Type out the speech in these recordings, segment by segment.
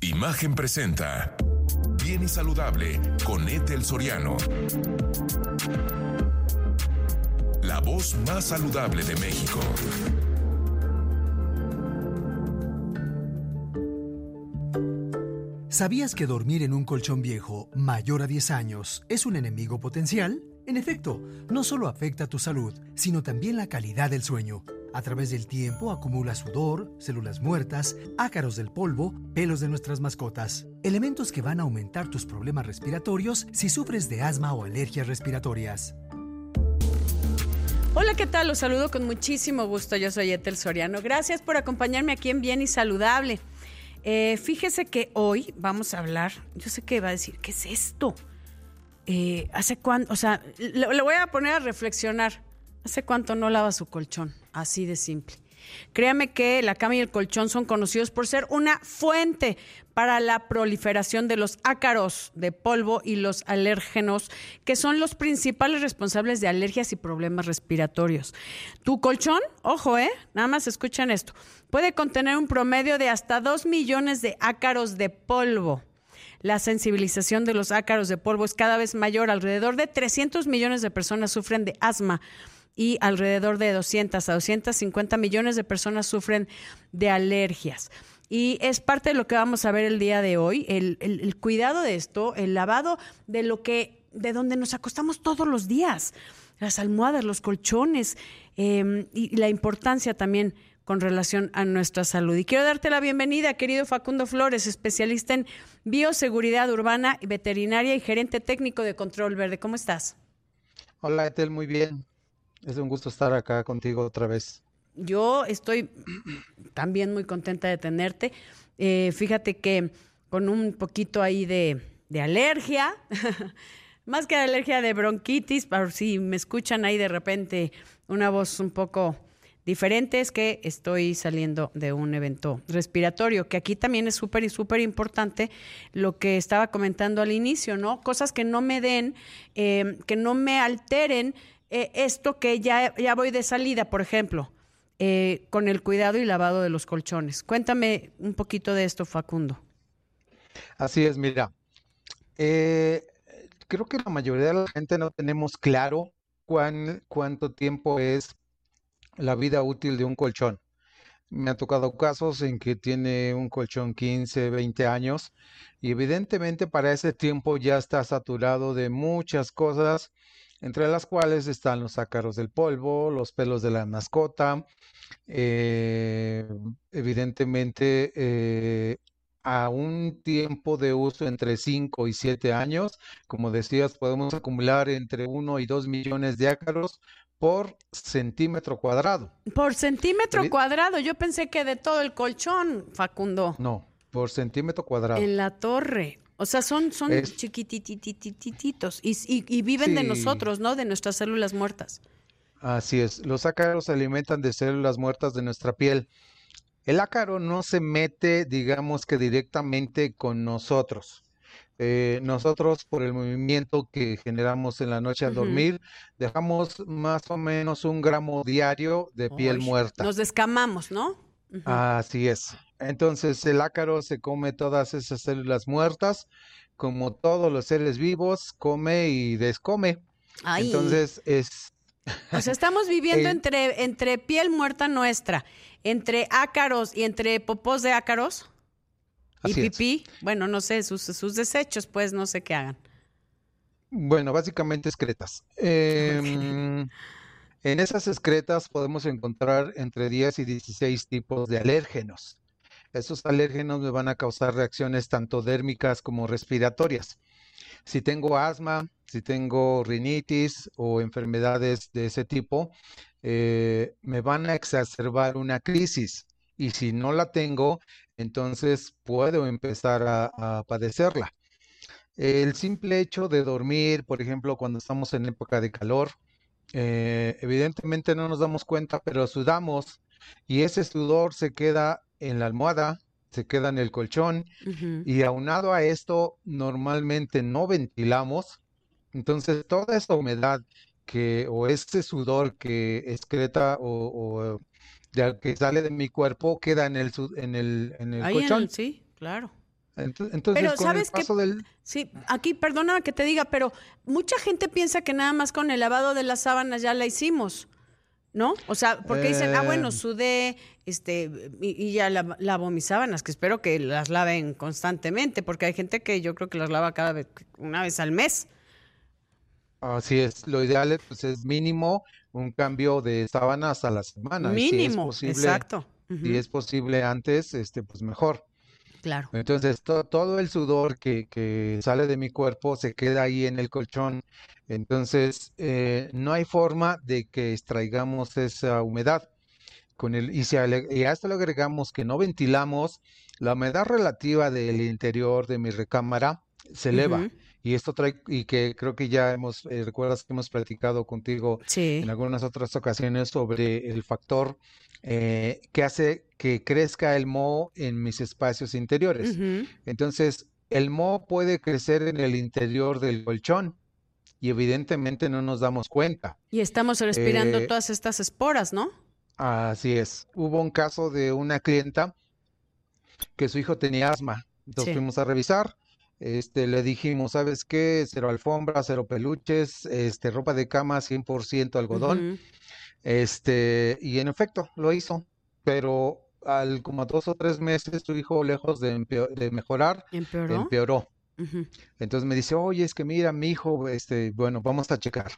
Imagen presenta Bien y Saludable con Ethel Soriano. La voz más saludable de México. ¿Sabías que dormir en un colchón viejo mayor a 10 años es un enemigo potencial? En efecto, no solo afecta tu salud, sino también la calidad del sueño. A través del tiempo acumula sudor, células muertas, ácaros del polvo, pelos de nuestras mascotas, elementos que van a aumentar tus problemas respiratorios si sufres de asma o alergias respiratorias. Hola, ¿qué tal? Los saludo con muchísimo gusto. Yo soy Etel Soriano. Gracias por acompañarme aquí en Bien y Saludable. Eh, fíjese que hoy vamos a hablar, yo sé que va a decir, ¿qué es esto? Eh, ¿Hace cuánto? O sea, le voy a poner a reflexionar. ¿Hace cuánto no lava su colchón? Así de simple. Créame que la cama y el colchón son conocidos por ser una fuente para la proliferación de los ácaros de polvo y los alérgenos, que son los principales responsables de alergias y problemas respiratorios. Tu colchón, ojo, ¿eh? Nada más escuchen esto, puede contener un promedio de hasta 2 millones de ácaros de polvo. La sensibilización de los ácaros de polvo es cada vez mayor. Alrededor de 300 millones de personas sufren de asma y alrededor de 200 a 250 millones de personas sufren de alergias. Y es parte de lo que vamos a ver el día de hoy, el, cuidado de esto, el lavado de lo que, de donde nos acostamos todos los días, las almohadas, los colchones em, y la importancia también con relación a nuestra salud. Y quiero darte la bienvenida, querido Facundo Flores, especialista en bioseguridad urbana y veterinaria y gerente técnico de Control Verde. ¿Cómo estás? Hola, Etel, muy bien. Es un gusto estar acá contigo otra vez. Yo estoy también muy contenta de tenerte. Eh, fíjate que con un poquito ahí de, alergia, más que de alergia de bronquitis, por si me escuchan ahí de repente una voz un poco diferente, es que estoy saliendo de un evento respiratorio, que aquí también es súper y súper importante lo que estaba comentando al inicio, ¿no? Cosas que no me den, eh, que no me alteren eh, esto que ya, ya voy de salida, por ejemplo, eh, con el cuidado y lavado de los colchones. Cuéntame un poquito de esto, Facundo. Así es, mira, eh, creo que la mayoría de la gente no tenemos claro cuán, cuánto tiempo es la vida útil de un colchón. Me ha tocado casos en que tiene un colchón 15, 20 años y evidentemente para ese tiempo ya está saturado de muchas cosas entre las cuales están los ácaros del polvo, los pelos de la mascota, eh, evidentemente eh, a un tiempo de uso entre 5 y 7 años, como decías, podemos acumular entre 1 y 2 millones de ácaros por centímetro cuadrado. Por centímetro cuadrado, yo pensé que de todo el colchón, Facundo. No, por centímetro cuadrado. En la torre. O sea, son, son chiquitititititos y, y, viven de nosotros, ¿no? De nuestras células muertas. Así es. Los ácaros se alimentan de células muertas de nuestra piel. El ácaro no se mete, digamos que directamente con nosotros. Eh, nosotros, por el movimiento que generamos en la noche al dormir, dejamos más o menos un gramo diario de piel muerta. Nos descamamos, ¿no? Así es. Entonces el ácaro se come todas esas células muertas, como todos los seres vivos, come y descome. Entonces es... O sea, estamos viviendo entre, entre piel muerta nuestra, entre ácaros y entre popós de ácaros y pipí. Bueno, no sé, sus, sus desechos, pues no sé qué hagan. Bueno, básicamente excretas. Eh, en esas excretas podemos encontrar entre 10 y 16 tipos de alérgenos. Esos alérgenos me van a causar reacciones tanto dérmicas como respiratorias. Si tengo asma, si tengo rinitis o enfermedades de ese tipo, eh, me van a exacerbar una crisis. Y si no la tengo, entonces puedo empezar a padecerla. El simple hecho de dormir, por ejemplo, cuando estamos en época de calor, eh, evidentemente no nos damos cuenta, pero sudamos y ese sudor se queda en la almohada, se queda en el colchón y aunado a esto normalmente no ventilamos, entonces toda esa humedad que o ese sudor que excreta o, que sale de mi cuerpo queda en el en el, en el colchón. sí, claro. Entonces, Pero, con ¿sabes el del... Sí, aquí, perdona que te diga, pero mucha gente piensa que nada más con el lavado de las sábanas ya la hicimos, ¿no? O sea, porque dicen, ah, bueno, Eh. sudé, este, y, y ya la- lavo mis sábanas, que espero que las laven constantemente, porque hay gente que yo creo que las lava cada vez, una vez al mes. Así es, lo ideal es, pues, es mínimo un cambio de sábanas a la semana. y si es Mínimo, posible, exacto. Si Ujú, es posible antes, este, pues mejor. Claro. Entonces, to- todo el sudor que, que sale de mi cuerpo se queda ahí en el colchón. Entonces, eh, no hay forma de que extraigamos esa humedad. Con el, y, si y a esto le agregamos que no ventilamos, la humedad relativa del interior de mi recámara se eleva. Y esto trae, y que creo que ya hemos, eh, recuerdas que hemos platicado contigo Sí. en algunas otras ocasiones sobre el factor eh, que hace que crezca el moho en mis espacios interiores. Entonces, el moho puede crecer en el interior del colchón y evidentemente no nos damos cuenta. Y estamos respirando Eh, todas estas esporas, ¿no? Así es. Hubo un caso de una clienta que su hijo tenía asma. Entonces Sí. fuimos a revisar. Este, le dijimos, ¿sabes qué? Cero alfombra, cero peluches, este, ropa de cama 100% algodón. Este, y en efecto, lo hizo. Pero al como a dos o tres meses, su hijo, lejos de, mejorar, ¿Empeoró? Entonces me dice, oye, es que mira, mi hijo, este, bueno, vamos a checar.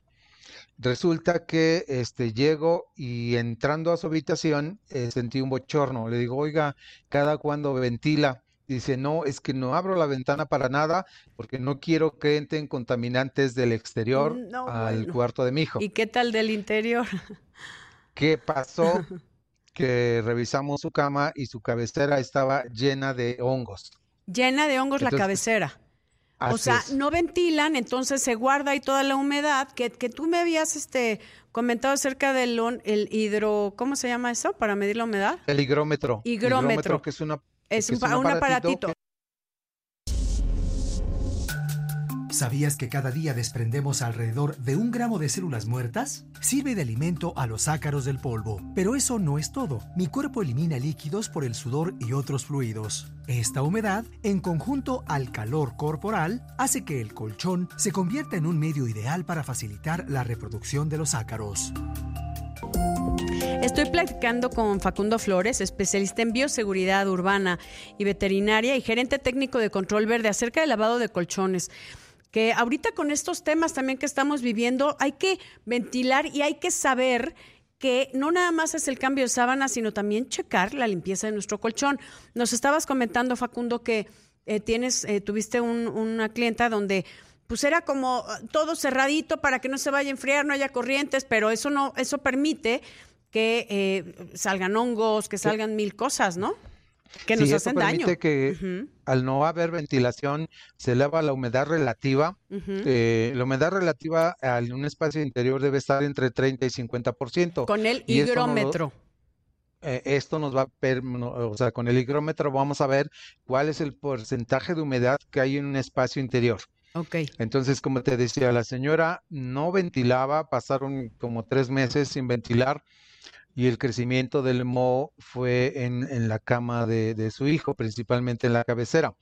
Resulta que este, llego y entrando a su habitación eh, sentí un bochorno. Le digo, oiga, ¿cada cuándo ventila? Dice, no, es que no abro la ventana para nada porque no quiero que entren contaminantes del exterior No, al bueno. cuarto de mi hijo. ¿Y qué tal del interior? ¿Qué pasó? Que revisamos su cama y su cabecera estaba llena de hongos. Llena de hongos la cabecera. O sea, es. no ventilan, entonces se guarda ahí toda la humedad que, que tú me habías este, comentado acerca del el hidro, ¿cómo se llama eso? Para medir la humedad. El higrómetro. Higrómetro. que es una Es un, es pa- un un aparatito aparatito. ¿Sabías que cada día desprendemos alrededor de un gramo de células muertas? Sirve de alimento a los ácaros del polvo. Pero eso no es todo. Mi cuerpo elimina líquidos por el sudor y otros fluidos. Esta humedad, en conjunto al calor corporal, hace que el colchón se convierta en un medio ideal para facilitar la reproducción de los ácaros. Estoy platicando con Facundo Flores, especialista en bioseguridad urbana y veterinaria y gerente técnico de Control Verde acerca del lavado de colchones. Que ahorita con estos temas también que estamos viviendo hay que ventilar y hay que saber que no nada más es el cambio de sábana, sino también checar la limpieza de nuestro colchón. Nos estabas comentando, Facundo, que eh, tienes, eh, tuviste un- una clienta donde pues era como eh, todo cerradito para que no se vaya a enfriar, no haya corrientes, pero eso no, eso permite que eh, salgan hongos, que salgan mil cosas, ¿no? Que nos Sí, eso hacen daño. permite que Ujú, al no haber ventilación se eleva la humedad relativa. Eh, la humedad relativa en un espacio interior debe estar entre 30 y 50%. Con el higrómetro. Eh, esto nos va a, o sea, con el higrómetro vamos a ver cuál es el porcentaje de humedad que hay en un espacio interior. Ok. Entonces, como te decía, la señora no ventilaba, pasaron como tres meses sin ventilar y el crecimiento del moho fue en, en la cama de, de su hijo, principalmente en la cabecera.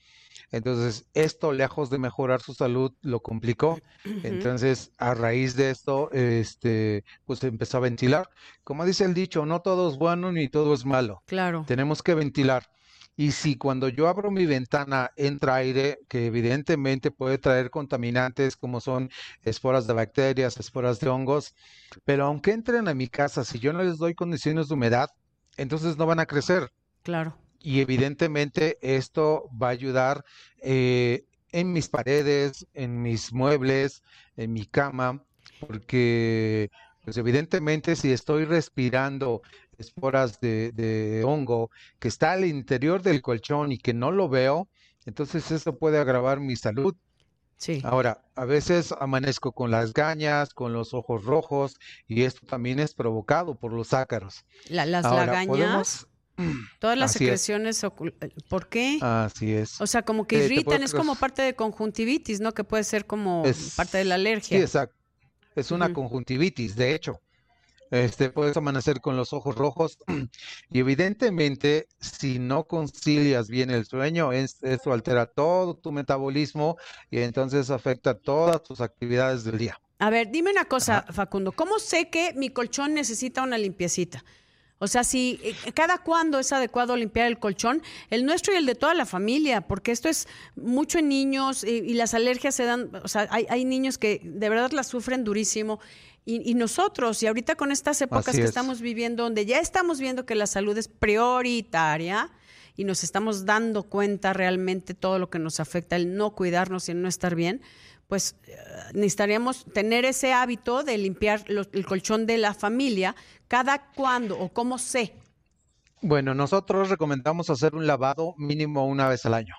Entonces, esto, lejos de mejorar su salud, lo complicó. Entonces, a raíz de esto, este, pues empezó a ventilar. Como dice el dicho, no todo es bueno ni todo es malo. Claro. Tenemos que ventilar. Y si cuando yo abro mi ventana entra aire, que evidentemente puede traer contaminantes como son esporas de bacterias, esporas de hongos, pero aunque entren a mi casa, si yo no les doy condiciones de humedad, entonces no van a crecer. Claro. Y evidentemente esto va a ayudar eh, en mis paredes, en mis muebles, en mi cama, porque pues evidentemente si estoy respirando esporas de, de hongo que está al interior del colchón y que no lo veo, entonces eso puede agravar mi salud. Sí. Ahora, a veces amanezco con las gañas, con los ojos rojos, y esto también es provocado por los ácaros. La- las Ahora, lagañas, podemos... todas las Así secreciones. ocul- ¿Por qué? Así es. O sea, como que Eh, irritan, es como parte de conjuntivitis, ¿no? Que puede ser como Es- parte de la Sí, alergia. exacto. Es una conjuntivitis, de hecho. Este, puedes amanecer con los ojos rojos y evidentemente si no concilias bien el sueño, eso altera todo tu metabolismo y entonces afecta todas tus actividades del día. A ver, dime una cosa, Facundo, ¿cómo sé que mi colchón necesita una limpiecita? O sea, si eh, cada cuándo es adecuado limpiar el colchón, el nuestro y el de toda la familia, porque esto es mucho en niños y, las alergias se dan, o sea, hay, hay, niños que de verdad las sufren durísimo. Y, nosotros, y ahorita con estas épocas que estamos viviendo, donde ya estamos viendo que la salud es prioritaria y nos estamos dando cuenta realmente todo lo que nos afecta, el no cuidarnos y el no estar bien, pues eh, necesitaríamos tener ese hábito de limpiar el colchón de la familia cada cuándo o cómo sé. Bueno, nosotros recomendamos hacer un lavado mínimo una vez al año.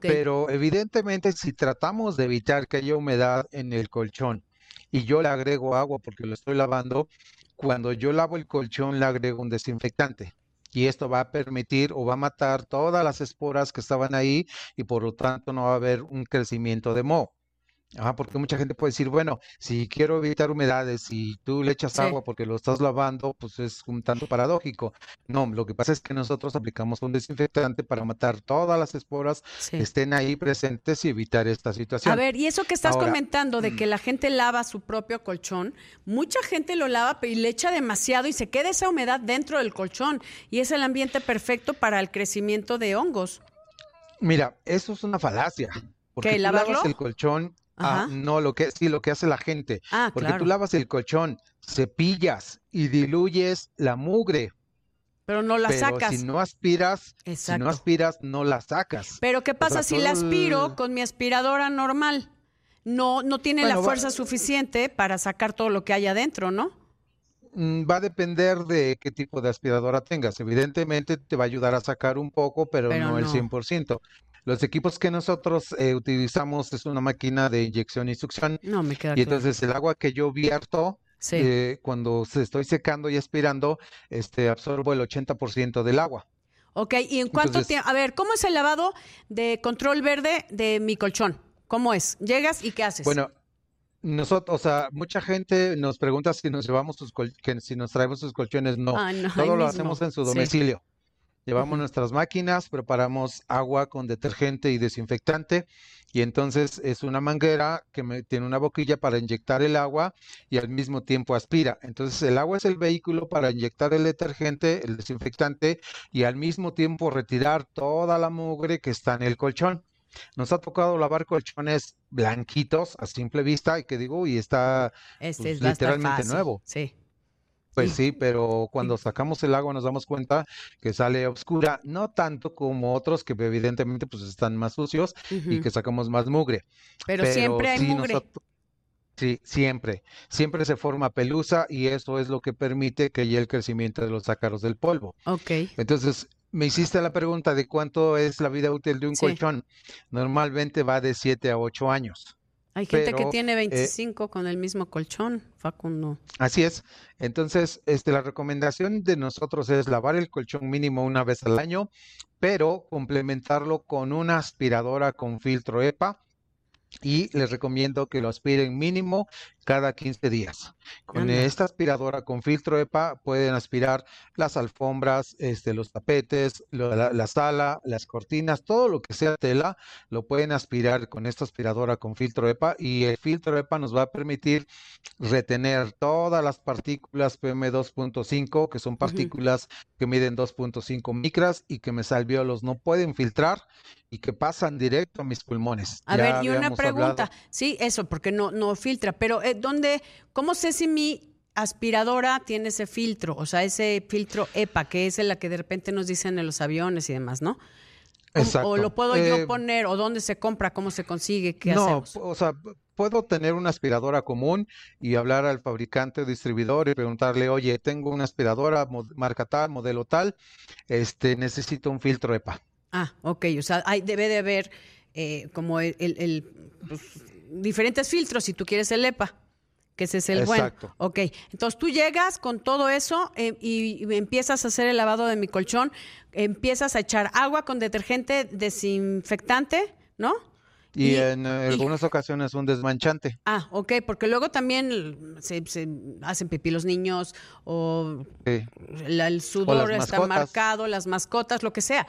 Pero evidentemente si tratamos de evitar que haya humedad en el colchón y yo le agrego agua porque lo estoy lavando, cuando yo lavo el colchón le agrego un desinfectante y esto va a permitir o va a matar todas las esporas que estaban ahí y por lo tanto no va a haber un crecimiento de moho. Ah, porque mucha gente puede decir, bueno, si quiero evitar humedades y tú le echas agua porque lo estás lavando, pues es un tanto paradójico. No, lo que pasa es que nosotros aplicamos un desinfectante para matar todas las esporas que estén ahí presentes y evitar esta situación. A ver, y eso que estás comentando de que la gente lava su propio colchón, mucha gente lo lava y le echa demasiado y se queda esa humedad dentro del colchón y es el ambiente perfecto para el crecimiento de hongos. Mira, eso es una falacia. Porque ¿Qué, lavas el colchón Ah, no, lo que sí, lo que hace la gente. Ah, porque tú lavas el colchón, cepillas y diluyes la mugre. Pero no la sacas. Si no aspiras, si no aspiras, no la sacas. Pero ¿qué pasa si la aspiro con mi aspiradora normal? No, no tiene la fuerza suficiente para sacar todo lo que hay adentro, ¿no? Mm, va a depender de qué tipo de aspiradora tengas. Evidentemente te va a ayudar a sacar un poco, pero, no, no, el 100%. Los equipos que nosotros eh, utilizamos es una máquina de inyección y succión. No, me queda Y entonces el agua que yo vierto, eh, cuando se estoy secando y aspirando, este, absorbo el 80% del agua. Ok, ¿y en cuánto tiempo? A ver, ¿cómo es el lavado de control verde de mi colchón? ¿Cómo es? ¿Llegas y qué haces? Bueno, nosotros, o sea, mucha gente nos pregunta si nos llevamos sus que si nos traemos sus colchones. No, ah, todo lo hacemos en su domicilio. Llevamos nuestras máquinas, preparamos agua con detergente y desinfectante y entonces es una manguera que tiene una boquilla para inyectar el agua y al mismo tiempo aspira. Entonces el agua es el vehículo para inyectar el detergente, el desinfectante y al mismo tiempo retirar toda la mugre que está en el colchón. Nos ha tocado lavar colchones blanquitos a simple vista y que digo, y está este pues, literalmente nuevo. Sí. Pues sí, pero cuando sacamos el agua nos damos cuenta que sale oscura, no tanto como otros que evidentemente pues están más sucios y que sacamos más mugre. Pero, siempre hay mugre. Sí, siempre. Siempre se forma pelusa y eso es lo que permite que haya el crecimiento de los ácaros del polvo. Ok. Entonces, me hiciste la pregunta de cuánto es la vida útil de un colchón. Normalmente va de 7 a 8 años. Hay gente que tiene 25 eh, con el mismo colchón, Facundo. Así es. Entonces, este, la recomendación de nosotros es lavar el colchón mínimo una vez al año, pero complementarlo con una aspiradora con filtro EPA y les recomiendo que lo aspiren mínimo cada 15 días. Con esta aspiradora con filtro EPA pueden aspirar las alfombras, este, los tapetes, la, sala, las cortinas, todo lo que sea tela, lo pueden aspirar con esta aspiradora con filtro EPA y el filtro EPA nos va a permitir retener todas las partículas PM2.5, que son partículas que miden 2.5 micras y que mis alveolos no pueden filtrar y que pasan directo a mis pulmones. A ver, y una pregunta, sí, eso, porque no, no filtra, pero eh, ¿dónde, cómo sé si mi aspiradora tiene ese filtro? O sea, ese filtro EPA, que es el que de repente nos dicen en los aviones y demás, ¿no? Exacto. ¿O lo puedo yo eh, poner? ¿O dónde se compra? ¿Cómo se consigue? ¿Qué no, o sea, puedo tener una aspiradora común y hablar al fabricante o distribuidor y preguntarle, oye, tengo una aspiradora marca tal, modelo tal, este, necesito un filtro EPA. Ah, ok. O sea, hay, debe de haber eh, como el, pues, diferentes filtros si tú quieres el EPA que ese es el Exacto. bueno. Ok, entonces tú llegas con todo eso eh, y, empiezas a hacer el lavado de mi colchón, empiezas a echar agua con detergente desinfectante, ¿no? Y, en algunas ocasiones un desmanchante. Ah, ok, porque luego también se, hacen pipí los niños o el sudor está marcado, las mascotas, lo que sea.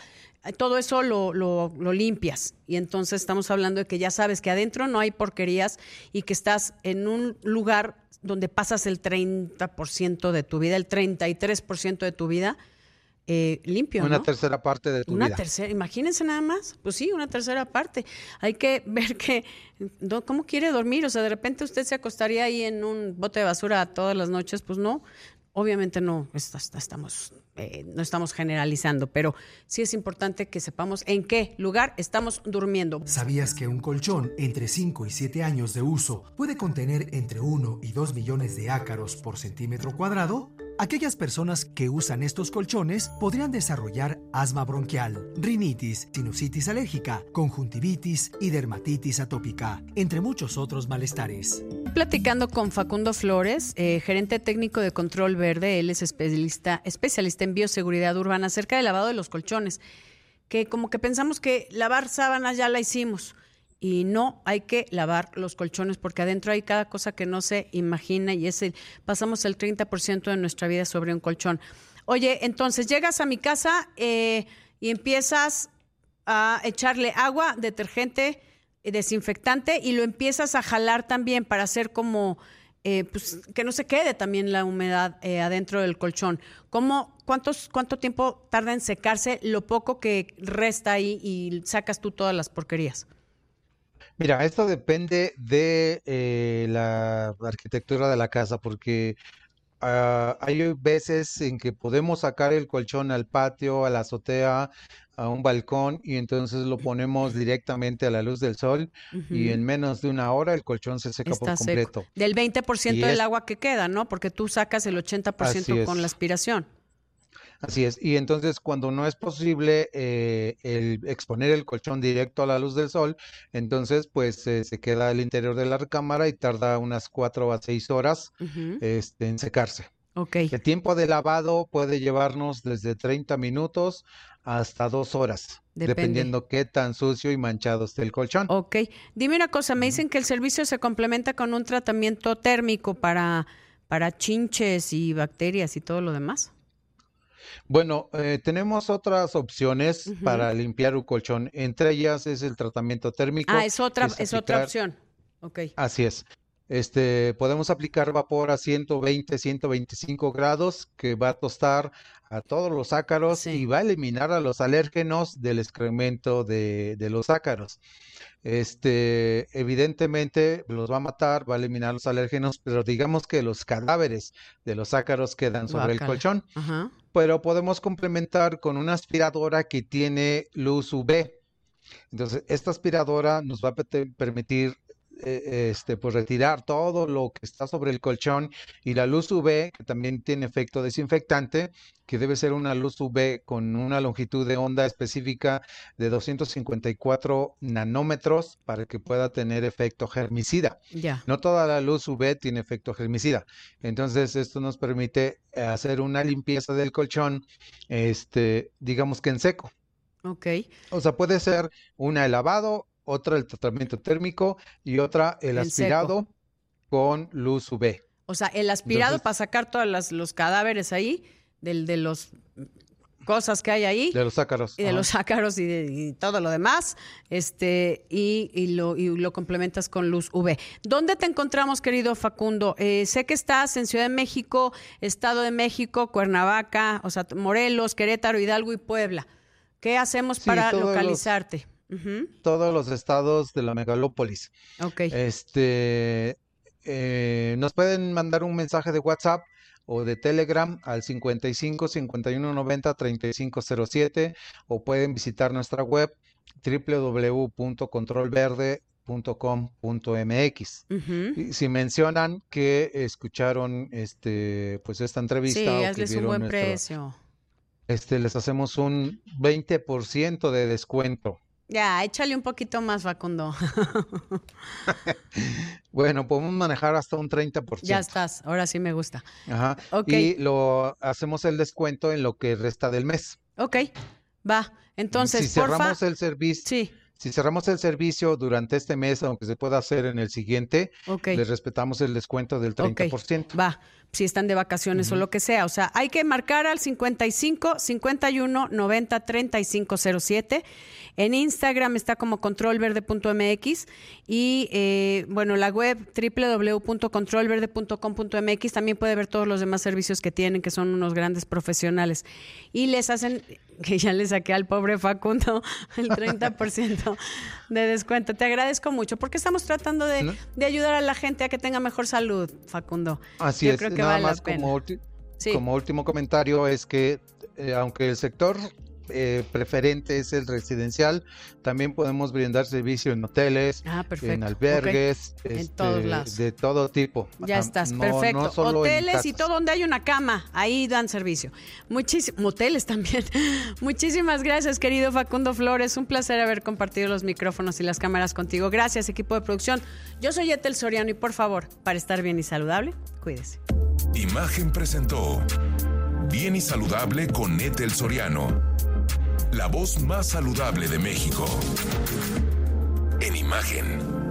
Todo eso lo, lo, lo, limpias. Y entonces estamos hablando de que ya sabes que adentro no hay porquerías y que estás en un lugar donde pasas el 30% de tu vida, el 33% de tu vida eh, limpio. Una tercera parte de tu una vida. tercera, imagínense nada más. Pues sí, una tercera parte. Hay que ver que, ¿cómo quiere dormir? O sea, de repente usted se acostaría ahí en un bote de basura todas las noches. Pues no, obviamente no estamos, eh, no estamos generalizando, pero sí es importante que sepamos en qué lugar estamos durmiendo. ¿Sabías que un colchón entre 5 y 7 años de uso puede contener entre 1 y 2 millones de ácaros por centímetro cuadrado? Aquellas personas que usan estos colchones podrían desarrollar asma bronquial, rinitis, sinusitis alérgica, conjuntivitis y dermatitis atópica, entre muchos otros malestares. Platicando con Facundo Flores, eh, gerente técnico de Control Verde, él es especialista, especialista en bioseguridad urbana acerca del lavado de los colchones, que como que pensamos que lavar sábanas ya la hicimos y no hay que lavar los colchones porque adentro hay cada cosa que no se imagina y es el, pasamos el 30% de nuestra vida sobre un colchón. Oye, entonces llegas a mi casa eh, y empiezas a echarle agua, detergente, eh, desinfectante y lo empiezas a jalar también para hacer como eh, pues, que no se quede también la humedad adentro del colchón. ¿Cómo, cuántos, ¿Cuánto tiempo tarda en secarse lo poco que resta ahí y sacas tú todas las porquerías? Mira, esto depende de eh, la arquitectura de la casa, porque ah, hay veces en que podemos sacar el colchón al patio, a la azotea, a un balcón y entonces lo ponemos directamente a la luz del sol y en menos de una hora el colchón se seca por completo. Del 20% del agua que queda, ¿no? Porque tú sacas el 80% con la aspiración. Así es. Y entonces cuando no es posible eh, el exponer el colchón directo a la luz del sol, entonces pues eh, se queda al interior de la recámara y tarda unas cuatro a seis horas este, en secarse. Okay. El tiempo de lavado puede llevarnos desde 30 minutos hasta dos horas, dependiendo qué tan sucio y manchado esté el colchón. Ok. Dime una cosa, me dicen que el servicio se complementa con un tratamiento térmico para, para chinches y bacterias y todo lo demás. Bueno, eh, tenemos otras opciones para limpiar un colchón. Entre ellas es el tratamiento térmico. Ah, es otra, es, otra opción. Ok. Así es. Este, podemos aplicar vapor a 120, 125 grados que va a tostar a todos los ácaros y va a eliminar a los alérgenos del excremento de, de los ácaros. Este, evidentemente los va a matar, va a eliminar los alérgenos, pero digamos que los cadáveres de los ácaros quedan sobre el colchón. Pero podemos complementar con una aspiradora que tiene luz UV. Entonces, esta aspiradora nos va a permitir este, pues retirar todo lo que está sobre el colchón y la luz UV, que también tiene efecto desinfectante, que debe ser una luz UV con una longitud de onda específica de 254 nanómetros para que pueda tener efecto germicida. No toda la luz UV tiene efecto germicida. Entonces, esto nos permite hacer una limpieza del colchón, este, digamos que en seco. Ok. O sea, puede ser una lavado otra el tratamiento térmico y otra el, aspirado con luz UV. O sea, el aspirado para sacar todos los cadáveres ahí, del, de los cosas que hay ahí. De los ácaros. Y de los ácaros y, de, todo lo demás. Este, y, lo, y lo complementas con luz UV. ¿Dónde te encontramos, querido Facundo? Eh, sé que estás en Ciudad de México, Estado de México, Cuernavaca, o sea, Morelos, Querétaro, Hidalgo y Puebla. ¿Qué hacemos para localizarte? Todos los estados de la megalópolis. Ok. Este, eh, nos pueden mandar un mensaje de WhatsApp o de Telegram al 55 51 90 3507 o pueden visitar nuestra web www.controlverde.com.mx. y si mencionan que escucharon este pues esta entrevista sí, hazles un buen precio. Este les hacemos un 20% de descuento. Ya, échale un poquito más, Facundo. bueno, podemos manejar hasta un 30%. Ya estás, ahora sí me gusta. Ajá. Y lo hacemos el descuento en lo que resta del mes. Ok, va. Entonces, si cerramos el servicio, sí. Si cerramos el servicio durante este mes, aunque se pueda hacer en el siguiente, les respetamos el descuento del Ok, 30%. Va, si están de vacaciones o lo que sea. O sea, hay que marcar al 55 51 90 35 07. En Instagram está como controlverde.mx y eh, bueno, la web www.controlverde.com.mx también puede ver todos los demás servicios que tienen, que son unos grandes profesionales. Y les hacen, que ya le saqué al pobre Facundo el 30% de descuento. Te agradezco mucho porque estamos tratando de, ¿No? de ayudar a la gente a que tenga mejor salud, Facundo. Así Yo es, creo que nada vale la más pena. como, Sí. como último comentario es que eh, aunque el sector eh, preferente es el residencial, también podemos brindar servicio en hoteles, Ah, en albergues, En este, todos lados. de todo tipo. Ya estás, no- perfecto. no solo en Hoteles y todo donde hay una cama, ahí dan servicio. Muchísimos, moteles también. Muchísimas gracias, querido Facundo Flores. Un placer haber compartido los micrófonos y las cámaras contigo. Gracias, equipo de producción. Yo soy Etel Soriano y por favor, para estar bien y saludable, cuídese. Imagen presentó Bien y Saludable con Ethel Soriano. La voz más saludable de México. En imagen.